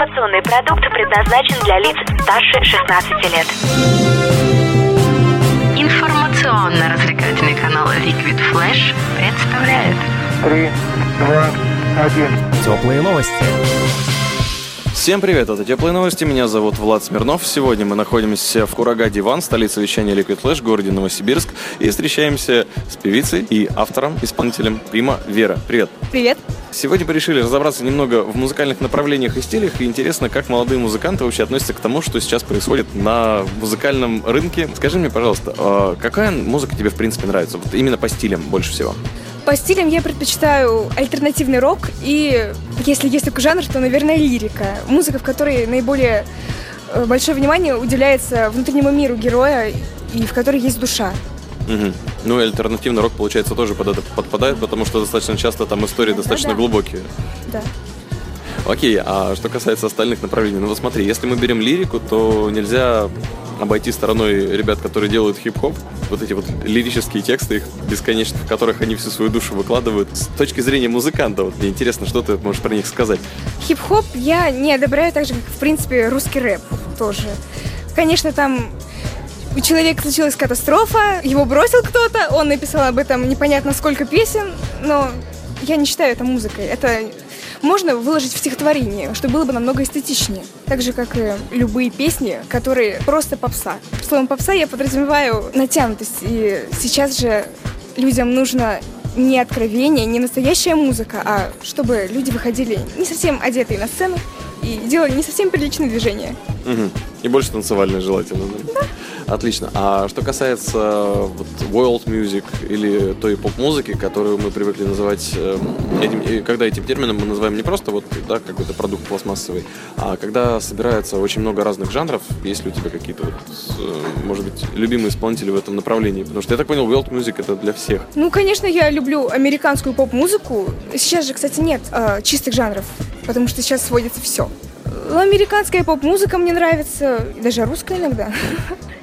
Информационный продукт предназначен для лиц старше 16 лет. Информационно-развлекательный канал Liquid Flash представляет Три, два, один. Теплые новости. Всем привет, это Теплые новости, меня зовут Влад Смирнов. Сегодня мы находимся в Курага-Диван, столице вещания Liquid Flash, городе Новосибирск, и встречаемся с певицей и автором, исполнителем Прима Вера. Привет. Привет. Сегодня мы решили разобраться немного в музыкальных направлениях и стилях, и интересно, как молодые музыканты вообще относятся к тому, что сейчас происходит на музыкальном рынке. Скажи мне, пожалуйста, а какая музыка тебе в принципе нравится? Вот именно по стилям больше всего. По стилям я предпочитаю альтернативный рок и, если есть такой жанр, то, наверное, лирика. Музыка, в которой наиболее э, большое внимание уделяется внутреннему миру героя и в которой есть душа. Мгм. Ну и альтернативный рок, получается, тоже под это подпадает, потому что достаточно часто там истории достаточно Да-да. глубокие. Да. Окей, а что касается остальных направлений, ну вот смотри, если мы берем лирику, то нельзя обойти стороной ребят, которые делают хип-хоп, вот эти вот лирические тексты, их бесконечно, в которых они всю свою душу выкладывают. С точки зрения музыканта, вот мне интересно, что ты можешь про них сказать. Хип-хоп я не одобряю так же, как, в принципе, русский рэп тоже. Конечно, там у человека случилась катастрофа, его бросил кто-то, он написал об этом непонятно сколько песен, но я не считаю это музыкой. Это можно выложить в стихотворение, что было бы намного эстетичнее. Так же, как и любые песни, которые просто попса. Словом попса я подразумеваю натянутость. И сейчас же людям нужно не откровение, не настоящая музыка, а чтобы люди выходили не совсем одетые на сцену и делали не совсем приличные движения. Мгм. И больше танцевальное желательно. Да? Отлично. А что касается вот, world music или той поп-музыки, которую мы привыкли называть, э, этим- когда этим термином мы называем не просто вот, да, какой-то продукт пластмассовый, а когда собирается очень много разных жанров, есть ли у тебя какие-то, вот, э, может быть, любимые исполнители в этом направлении? Потому что я так понял, world music это для всех. Ну, конечно, я люблю американскую поп-музыку. Сейчас же, кстати, нет э, чистых жанров, потому что сейчас сводится все. Американская поп-музыка мне нравится, даже русская иногда.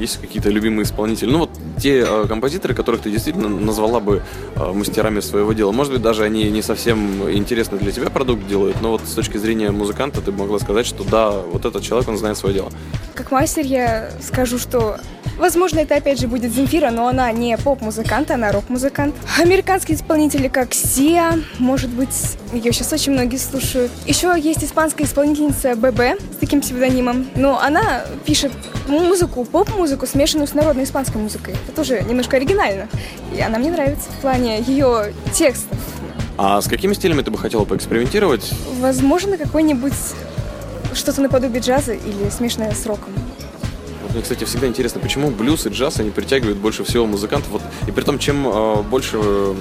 Есть какие-то любимые исполнители? Ну вот те э, композиторы, которых ты действительно назвала бы э, мастерами своего дела. Может быть, даже они не совсем интересный для тебя продукт делают, но вот с точки зрения музыканта ты могла сказать, что да, вот этот человек, он знает свое дело. Как мастер я скажу, что, возможно, это опять же будет Земфира, но она не поп-музыкант, она рок-музыкант. Американские исполнители, как Сия, может быть, ее сейчас очень многие слушают. Еще есть испанская исполнительница ББ с таким псевдонимом, но она пишет музыку, поп-музыку, смешанную с народной испанской музыкой. Это тоже немножко оригинально. И она мне нравится в плане ее текстов. А с какими стилями ты бы хотела поэкспериментировать? Возможно, какой-нибудь что-то наподобие джаза или смешанное с роком. Мне, кстати, всегда интересно, почему блюз и джаз, они притягивают больше всего музыкантов. Вот, и при том, чем э, больше э,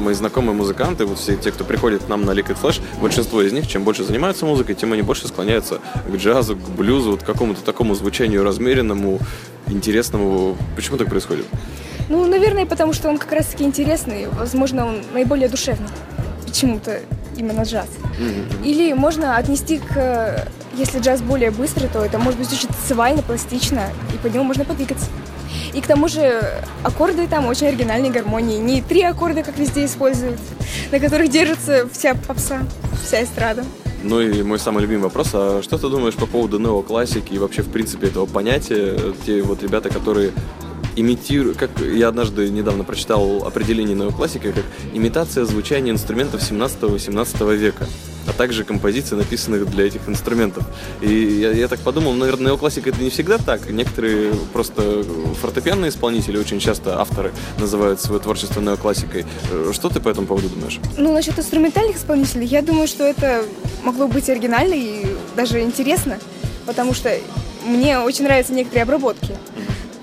мои знакомые музыканты, вот все те, кто приходит к нам на Liquid Flash, большинство из них, чем больше занимаются музыкой, тем они больше склоняются к джазу, к блюзу, вот к какому-то такому звучанию размеренному, интересному. Почему так происходит? Ну, наверное, потому что он как раз-таки интересный. Возможно, он наиболее душевный. Почему-то именно джаз. Или можно отнести к... Если джаз более быстрый, то это может быть очень танцевально, пластично, и под него можно подвигаться. И к тому же аккорды там очень оригинальные гармонии. Не три аккорда, как везде используют, на которых держится вся попса, вся эстрада. Ну и мой самый любимый вопрос, а что ты думаешь по поводу неоклассики и вообще в принципе этого понятия? Те вот ребята, которые имитируют, как я однажды недавно прочитал определение неоклассики, как имитация звучания инструментов 17-18 века а также композиций, написанных для этих инструментов. И я, я так подумал, наверное, неоклассика это не всегда так. Некоторые просто фортепианные исполнители, очень часто авторы называют свое творчество неоклассикой. Э, Что ты по этому поводу думаешь? Ну, насчет инструментальных исполнителей, я думаю, что это могло быть оригинально и даже интересно, потому что мне очень нравятся некоторые обработки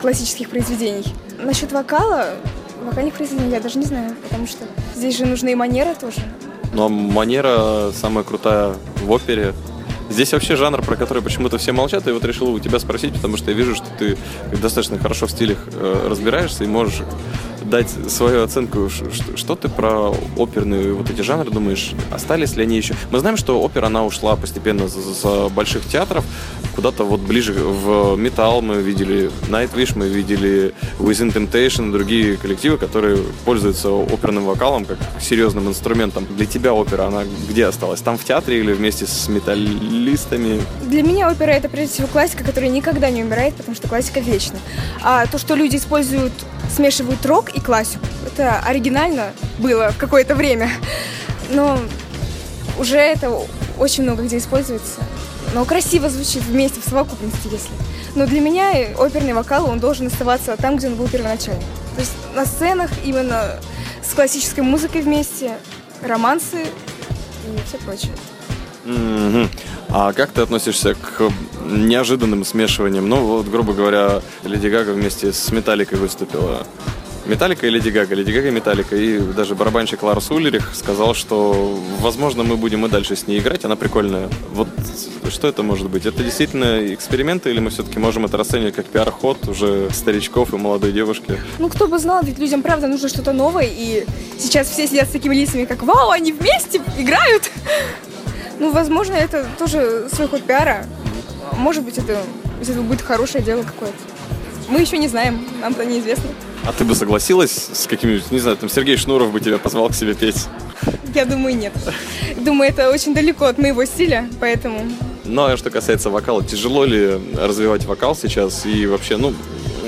классических произведений. Насчет вокала, вокальных произведений я даже не знаю, потому что здесь же нужны и манеры тоже. Но манера самая крутая в опере. Здесь вообще жанр, про который почему-то все молчат, и вот решил у тебя спросить, потому что я вижу, что ты достаточно хорошо в стилях э, разбираешься и можешь дать свою оценку. Что, что ты про оперные вот эти жанры думаешь? Остались ли они еще? Мы знаем, что опера, она ушла постепенно с, с больших театров куда-то вот ближе в металл мы видели Nightwish, мы видели Within Temptation другие коллективы, которые пользуются оперным вокалом как серьезным инструментом. Для тебя опера, она где осталась? Там в театре или вместе с металлистами? Для меня опера это прежде всего классика, которая никогда не умирает, потому что классика вечна. А то, что люди используют, смешивают рок и классику, это оригинально было какое-то время. Но уже это очень много где используется. Но красиво звучит вместе, в совокупности, если. Но для меня оперный вокал, он должен оставаться там, где он был первоначально. То есть на сценах именно с классической музыкой вместе, романсы и все прочее. Мгм. А как ты относишься к неожиданным смешиваниям? Ну, вот, грубо говоря, Леди Гага вместе с Металликой выступила. Металлика и Леди Гага, Леди Гага и Металлика. И даже барабанщик Ларс Улерих сказал, что, возможно, мы будем и дальше с ней играть, она прикольная. Вот что это может быть? Это действительно эксперименты или мы все-таки можем это расценивать как пиар-ход уже старичков и молодой девушки? Ну, кто бы знал, ведь людям правда нужно что-то новое, и сейчас все сидят с такими лицами, как «Вау, они вместе играют!» Ну, возможно, это тоже свой ход пиара. Может быть, это из этого будет хорошее дело какое-то. Мы еще не знаем, нам-то неизвестно. А ты бы согласилась с каким-нибудь, не знаю, там Сергей Шнуров бы тебя позвал к себе петь? Я думаю, нет. Думаю, это очень далеко от моего стиля, поэтому... Ну, а что касается вокала, тяжело ли развивать вокал сейчас? И вообще, ну,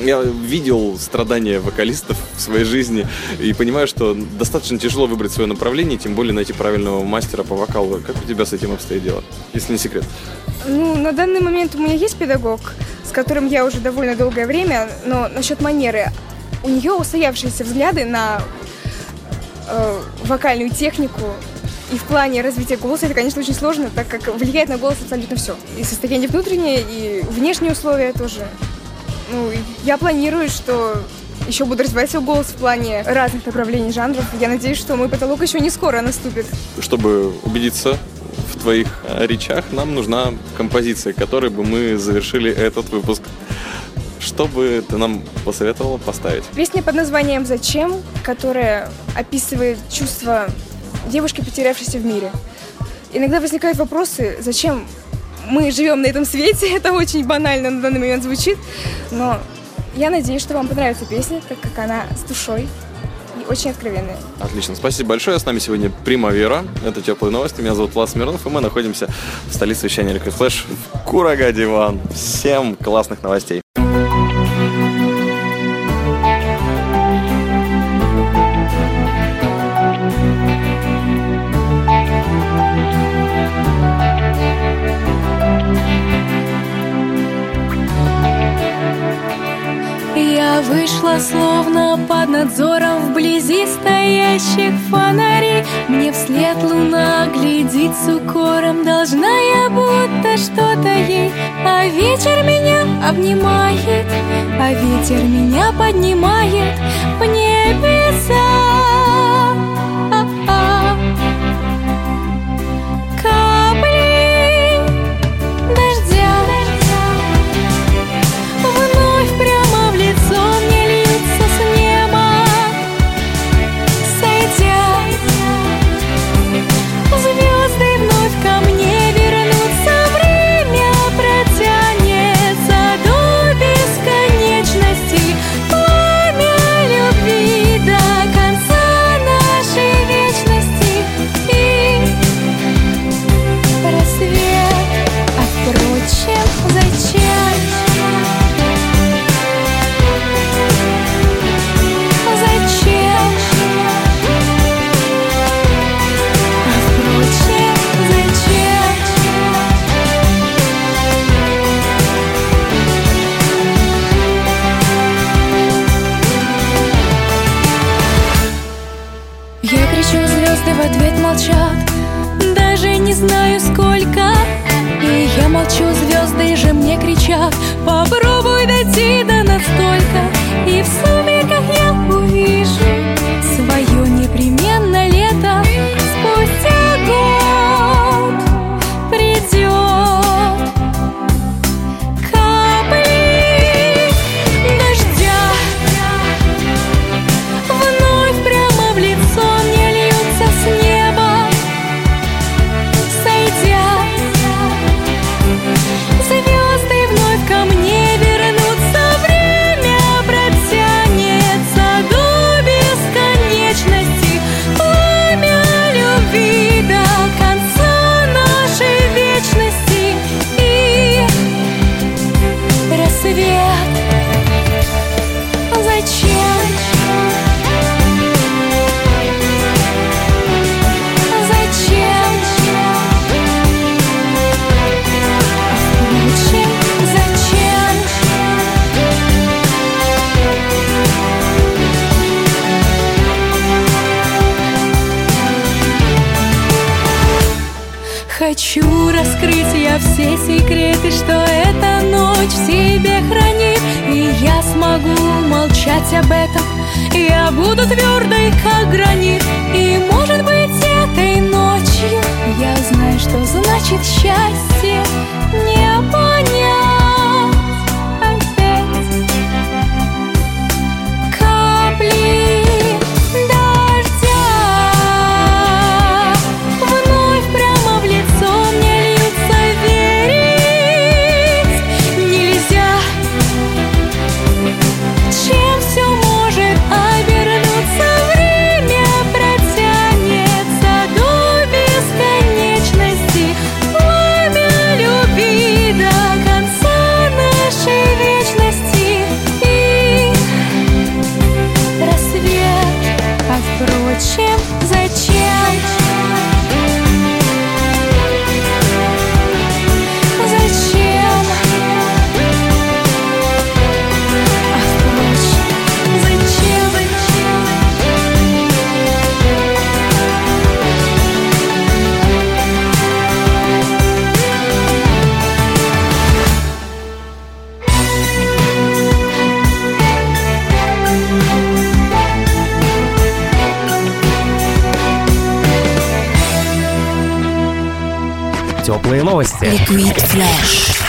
я видел страдания вокалистов в своей жизни и понимаю, что достаточно тяжело выбрать свое направление, тем более найти правильного мастера по вокалу. Как у тебя с этим обстоит дело, если не секрет? Ну, на данный момент у меня есть педагог, с которым я уже довольно долгое время, но насчет манеры. У нее устоявшиеся взгляды на э, вокальную технику, и в плане развития голоса это, конечно, очень сложно, так как влияет на голос абсолютно все. И состояние внутреннее, и внешние условия тоже. Ну, я планирую, что еще буду развивать свой голос в плане разных направлений жанров. Я надеюсь, что мой потолок еще не скоро наступит. Чтобы убедиться в твоих э, речах, нам нужна композиция, которой бы мы завершили этот выпуск. Что бы ты нам посоветовала поставить? Песня под названием «Зачем?», которая описывает чувство девушки, потерявшейся в мире. Иногда возникают вопросы, зачем мы живем на этом свете, это очень банально на данный момент звучит, но я надеюсь, что вам понравится песня, так как она с душой и очень откровенная. Отлично, спасибо большое. С нами сегодня Примавера. Это теплые новости. Меня зовут Влад Смирнов, и мы находимся в столице вещания Liquid Flash в Курага Диван. Всем классных новостей. Вышла словно под надзором вблизи стоящих фонарей. Мне вслед луна глядит с укором Должна я будто что-то ей. А ветер меня обнимает А ветер меня поднимает. В небеса в ответ молчат. Даже не знаю сколько. И я молчу, звезды же мне кричат. Попробуй дойти до настолько И в сумерках я увижу хочу раскрыть я все секреты, что эта ночь в себе хранит И я смогу молчать об этом. Я буду твердой, как гранит И может быть этой ночью Я знаю, что значит счастье. Не понять новости. Liquid Flash.